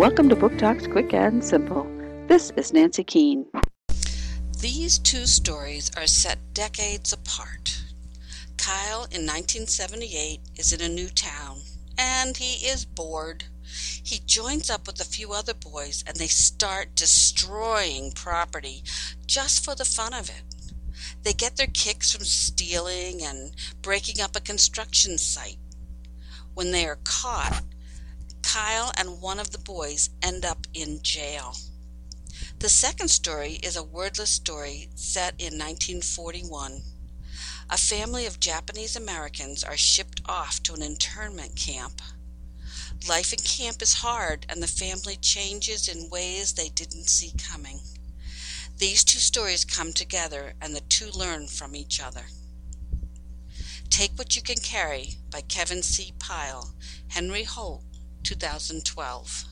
Welcome to Book Talks Quick and Simple. This is Nancy Keene. These two stories are set decades apart. Kyle in 1978 is in a new town and he is bored. He joins up with a few other boys and they start destroying property just for the fun of it. They get their kicks from stealing and breaking up a construction site. When they are caught, Kyle and one of the boys end up in jail. The second story is a wordless story set in 1941. A family of Japanese Americans are shipped off to an internment camp. Life in camp is hard, and the family changes in ways they didn't see coming. These two stories come together, and the two learn from each other. Take What You Can Carry by Kevin C. Pyle, Henry Holt, 2012.